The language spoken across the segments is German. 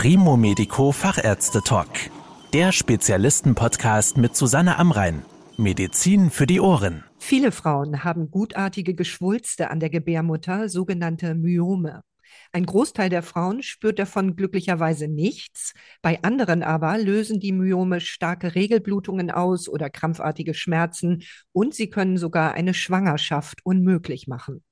Primo Medico Fachärzte Talk. Der Spezialisten-Podcast mit Susanne Amrein. Medizin für die Ohren. Viele Frauen haben gutartige Geschwulste an der Gebärmutter, sogenannte Myome. Ein Großteil der Frauen spürt davon glücklicherweise nichts. Bei anderen aber lösen die Myome starke Regelblutungen aus oder krampfartige Schmerzen und sie können sogar eine Schwangerschaft unmöglich machen.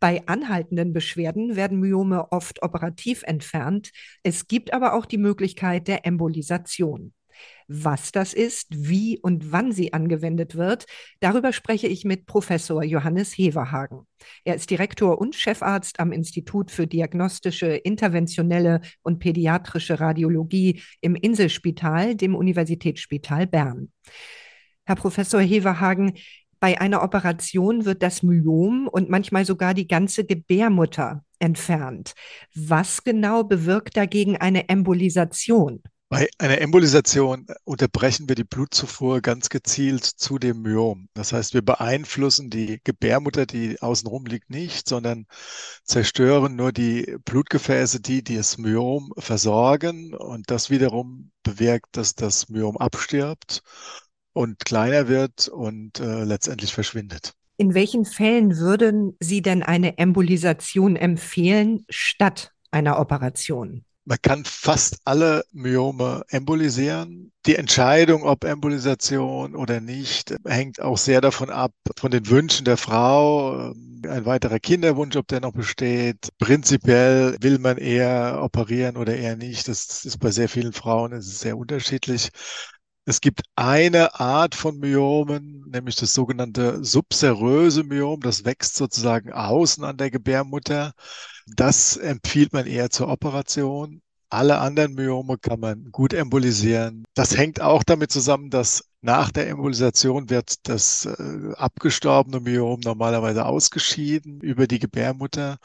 Bei anhaltenden Beschwerden werden Myome oft operativ entfernt. Es gibt aber auch die Möglichkeit der Embolisation. Was das ist, wie und wann sie angewendet wird, darüber spreche ich mit Professor Johannes Heverhagen. Er ist Direktor und Chefarzt am Institut für diagnostische, interventionelle und pädiatrische Radiologie im Inselspital, dem Universitätsspital Bern. Herr Professor Heverhagen, bei einer Operation wird das Myom und manchmal sogar die ganze Gebärmutter entfernt. Was genau bewirkt dagegen eine Embolisation? Bei einer Embolisation unterbrechen wir die Blutzufuhr ganz gezielt zu dem Myom. Das heißt, wir beeinflussen die Gebärmutter, die außenrum liegt, nicht, sondern zerstören nur die Blutgefäße, die das Myom versorgen. Und das wiederum bewirkt, dass das Myom abstirbt und kleiner wird und äh, letztendlich verschwindet. In welchen Fällen würden Sie denn eine Embolisation empfehlen statt einer Operation? Man kann fast alle Myome embolisieren. Die Entscheidung, ob Embolisation oder nicht, hängt auch sehr davon ab, von den Wünschen der Frau. Ein weiterer Kinderwunsch, ob der noch besteht. Prinzipiell will man eher operieren oder eher nicht. Das ist bei sehr vielen Frauen sehr unterschiedlich. Es gibt eine Art von Myomen, nämlich das sogenannte subseröse Myom. Das wächst sozusagen außen an der Gebärmutter. Das empfiehlt man eher zur Operation. Alle anderen Myome kann man gut embolisieren. Das hängt auch damit zusammen, dass nach der Embolisation wird das äh, abgestorbene Myom normalerweise ausgeschieden über die Gebärmutter.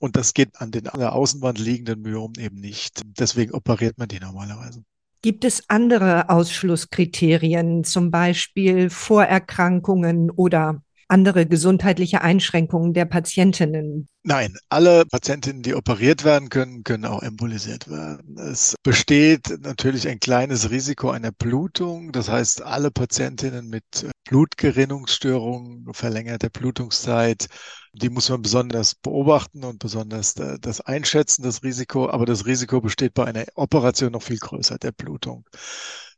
Und das geht an den an der Außenwand liegenden Myomen eben nicht. Deswegen operiert man die normalerweise. Gibt es andere Ausschlusskriterien, zum Beispiel Vorerkrankungen oder andere gesundheitliche Einschränkungen der Patientinnen? Nein, alle Patientinnen, die operiert werden können, können auch embolisiert werden. Es besteht natürlich ein kleines Risiko einer Blutung. Das heißt, alle Patientinnen mit Blutgerinnungsstörungen, verlängerte Blutungszeit, die muss man besonders beobachten und besonders das einschätzen, das Risiko. Aber das Risiko besteht bei einer Operation noch viel größer, der Blutung.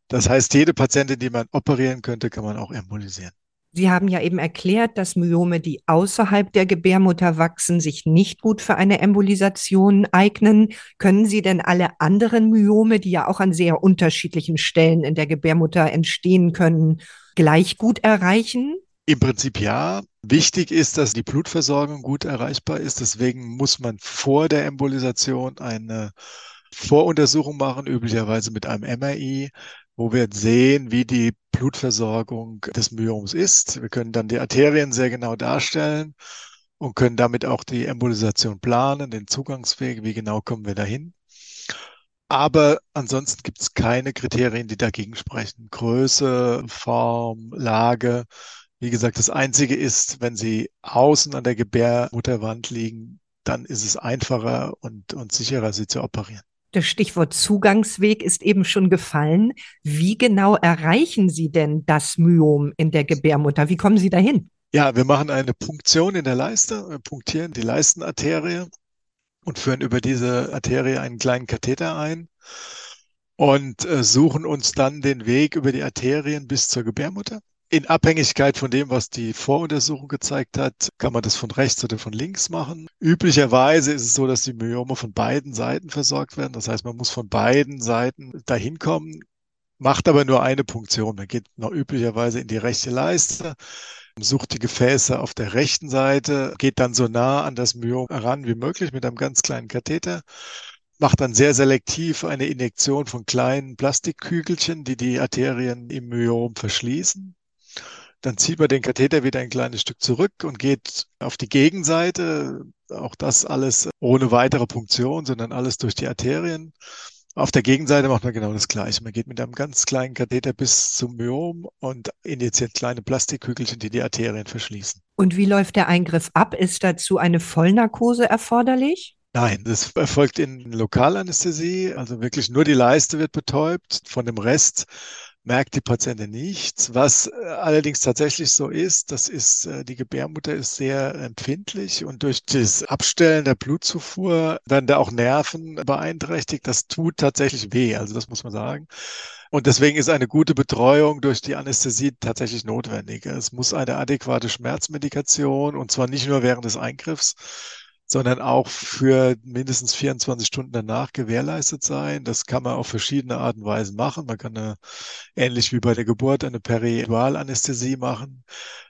Das heißt, jede Patientin, die man operieren könnte, kann man auch embolisieren. Sie haben ja eben erklärt, dass Myome, die außerhalb der Gebärmutter wachsen, sich nicht gut für eine Embolisation eignen. Können Sie denn alle anderen Myome, die ja auch an sehr unterschiedlichen Stellen in der Gebärmutter entstehen können, gleich gut erreichen? Im Prinzip ja. Wichtig ist, dass die Blutversorgung gut erreichbar ist. Deswegen muss man vor der Embolisation eine Voruntersuchung machen, üblicherweise mit einem MRI, wo wir sehen, wie die Blutversorgung des Myoms ist. Wir können dann die Arterien sehr genau darstellen und können damit auch die Embolisation planen, den Zugangsweg, wie genau kommen wir dahin. Aber ansonsten gibt es keine Kriterien, die dagegen sprechen. Größe, Form, Lage. Wie gesagt, das Einzige ist, wenn sie außen an der Gebärmutterwand liegen, dann ist es einfacher und, und sicherer, sie zu operieren. Das Stichwort Zugangsweg ist eben schon gefallen. Wie genau erreichen Sie denn das Myom in der Gebärmutter? Wie kommen Sie dahin? Ja, wir machen eine Punktion in der Leiste, wir punktieren die Leistenarterie und führen über diese Arterie einen kleinen Katheter ein und äh, suchen uns dann den Weg über die Arterien bis zur Gebärmutter in Abhängigkeit von dem, was die Voruntersuchung gezeigt hat, kann man das von rechts oder von links machen. Üblicherweise ist es so, dass die Myome von beiden Seiten versorgt werden. Das heißt, man muss von beiden Seiten dahin kommen, macht aber nur eine Punktion. Man geht noch üblicherweise in die rechte Leiste, sucht die Gefäße auf der rechten Seite, geht dann so nah an das Myom heran wie möglich mit einem ganz kleinen Katheter macht dann sehr selektiv eine Injektion von kleinen Plastikkügelchen, die die Arterien im Myom verschließen. Dann zieht man den Katheter wieder ein kleines Stück zurück und geht auf die Gegenseite. Auch das alles ohne weitere Punktion, sondern alles durch die Arterien. Auf der Gegenseite macht man genau das Gleiche. Man geht mit einem ganz kleinen Katheter bis zum Myom und injiziert kleine Plastikkügelchen, die die Arterien verschließen. Und wie läuft der Eingriff ab? Ist dazu eine Vollnarkose erforderlich? Nein, das erfolgt in Lokalanästhesie, also wirklich nur die Leiste wird betäubt. Von dem Rest merkt die Patientin nichts. Was äh, allerdings tatsächlich so ist, das ist, äh, die Gebärmutter ist sehr empfindlich und durch das Abstellen der Blutzufuhr werden da auch Nerven beeinträchtigt. Das tut tatsächlich weh, also das muss man sagen. Und deswegen ist eine gute Betreuung durch die Anästhesie tatsächlich notwendig. Es muss eine adäquate Schmerzmedikation und zwar nicht nur während des Eingriffs, sondern auch für mindestens 24 Stunden danach gewährleistet sein. Das kann man auf verschiedene Arten und Weisen machen. Man kann eine, ähnlich wie bei der Geburt eine Periodalanästhesie machen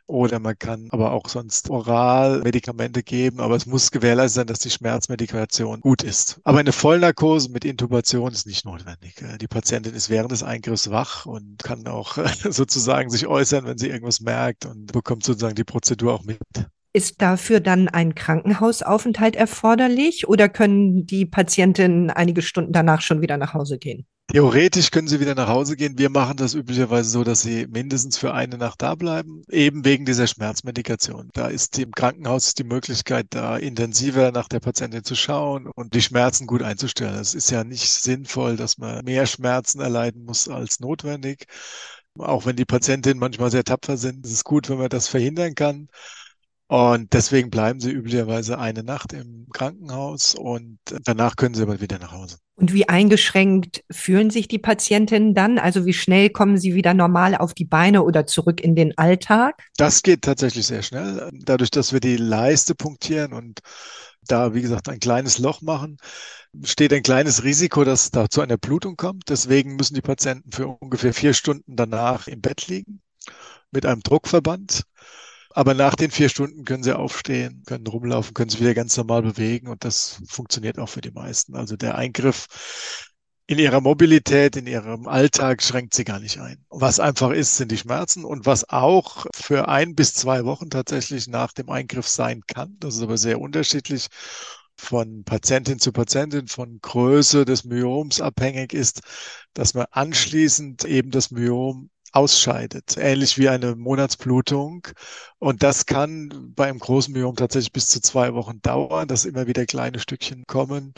oder man kann aber auch sonst oral Medikamente geben, aber es muss gewährleistet sein, dass die Schmerzmedikation gut ist. Aber eine Vollnarkose mit Intubation ist nicht notwendig. Die Patientin ist während des Eingriffs wach und kann auch sozusagen sich äußern, wenn sie irgendwas merkt und bekommt sozusagen die Prozedur auch mit. Ist dafür dann ein Krankenhausaufenthalt erforderlich oder können die Patientinnen einige Stunden danach schon wieder nach Hause gehen? Theoretisch können sie wieder nach Hause gehen. Wir machen das üblicherweise so, dass sie mindestens für eine Nacht da bleiben, eben wegen dieser Schmerzmedikation. Da ist im Krankenhaus die Möglichkeit, da intensiver nach der Patientin zu schauen und die Schmerzen gut einzustellen. Es ist ja nicht sinnvoll, dass man mehr Schmerzen erleiden muss als notwendig. Auch wenn die Patientinnen manchmal sehr tapfer sind, ist es gut, wenn man das verhindern kann. Und deswegen bleiben sie üblicherweise eine Nacht im Krankenhaus und danach können sie aber wieder nach Hause. Und wie eingeschränkt fühlen sich die Patientinnen dann? Also wie schnell kommen sie wieder normal auf die Beine oder zurück in den Alltag? Das geht tatsächlich sehr schnell. Dadurch, dass wir die Leiste punktieren und da, wie gesagt, ein kleines Loch machen, steht ein kleines Risiko, dass da zu einer Blutung kommt. Deswegen müssen die Patienten für ungefähr vier Stunden danach im Bett liegen mit einem Druckverband. Aber nach den vier Stunden können sie aufstehen, können rumlaufen, können sich wieder ganz normal bewegen und das funktioniert auch für die meisten. Also der Eingriff in ihrer Mobilität, in ihrem Alltag schränkt sie gar nicht ein. Was einfach ist, sind die Schmerzen und was auch für ein bis zwei Wochen tatsächlich nach dem Eingriff sein kann. Das ist aber sehr unterschiedlich von Patientin zu Patientin, von Größe des Myoms abhängig ist, dass man anschließend eben das Myom ausscheidet, ähnlich wie eine Monatsblutung. Und das kann bei einem großen Myom tatsächlich bis zu zwei Wochen dauern, dass immer wieder kleine Stückchen kommen.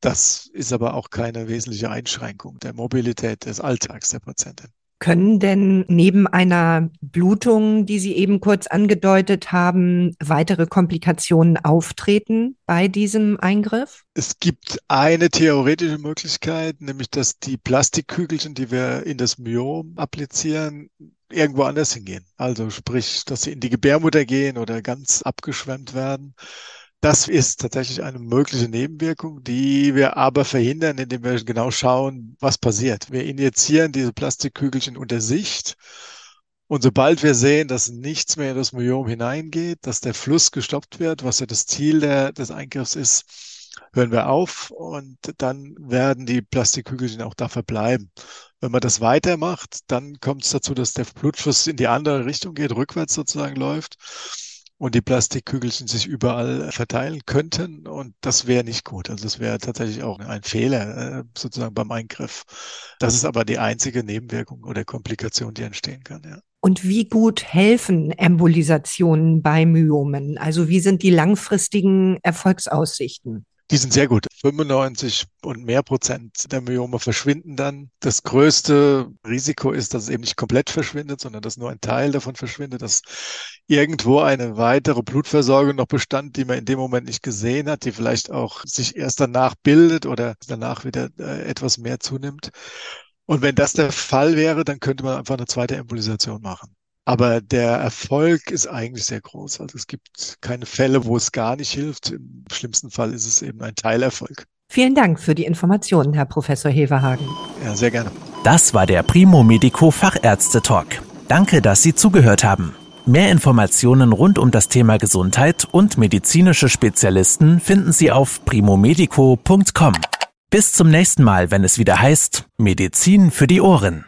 Das ist aber auch keine wesentliche Einschränkung der Mobilität des Alltags der Patientin. Können denn neben einer Blutung, die Sie eben kurz angedeutet haben, weitere Komplikationen auftreten bei diesem Eingriff? Es gibt eine theoretische Möglichkeit, nämlich dass die Plastikkügelchen, die wir in das Myom applizieren, irgendwo anders hingehen. Also sprich, dass sie in die Gebärmutter gehen oder ganz abgeschwemmt werden. Das ist tatsächlich eine mögliche Nebenwirkung, die wir aber verhindern, indem wir genau schauen, was passiert. Wir injizieren diese Plastikkügelchen unter Sicht. Und sobald wir sehen, dass nichts mehr in das Myom hineingeht, dass der Fluss gestoppt wird, was ja das Ziel der, des Eingriffs ist, hören wir auf und dann werden die Plastikkügelchen auch da verbleiben. Wenn man das weitermacht, dann kommt es dazu, dass der Blutfluss in die andere Richtung geht, rückwärts sozusagen läuft und die Plastikkügelchen sich überall verteilen könnten. Und das wäre nicht gut. Also das wäre tatsächlich auch ein Fehler äh, sozusagen beim Eingriff. Das ist aber die einzige Nebenwirkung oder Komplikation, die entstehen kann. Ja. Und wie gut helfen Embolisationen bei Myomen? Also wie sind die langfristigen Erfolgsaussichten? Die sind sehr gut. 95 und mehr Prozent der Myome verschwinden dann. Das größte Risiko ist, dass es eben nicht komplett verschwindet, sondern dass nur ein Teil davon verschwindet, dass irgendwo eine weitere Blutversorgung noch bestand, die man in dem Moment nicht gesehen hat, die vielleicht auch sich erst danach bildet oder danach wieder äh, etwas mehr zunimmt. Und wenn das der Fall wäre, dann könnte man einfach eine zweite Embolisation machen. Aber der Erfolg ist eigentlich sehr groß. Also es gibt keine Fälle, wo es gar nicht hilft. Im schlimmsten Fall ist es eben ein Teilerfolg. Vielen Dank für die Informationen, Herr Professor Heverhagen. Ja, sehr gerne. Das war der Primo Medico Fachärzte Talk. Danke, dass Sie zugehört haben. Mehr Informationen rund um das Thema Gesundheit und medizinische Spezialisten finden Sie auf primomedico.com. Bis zum nächsten Mal, wenn es wieder heißt Medizin für die Ohren.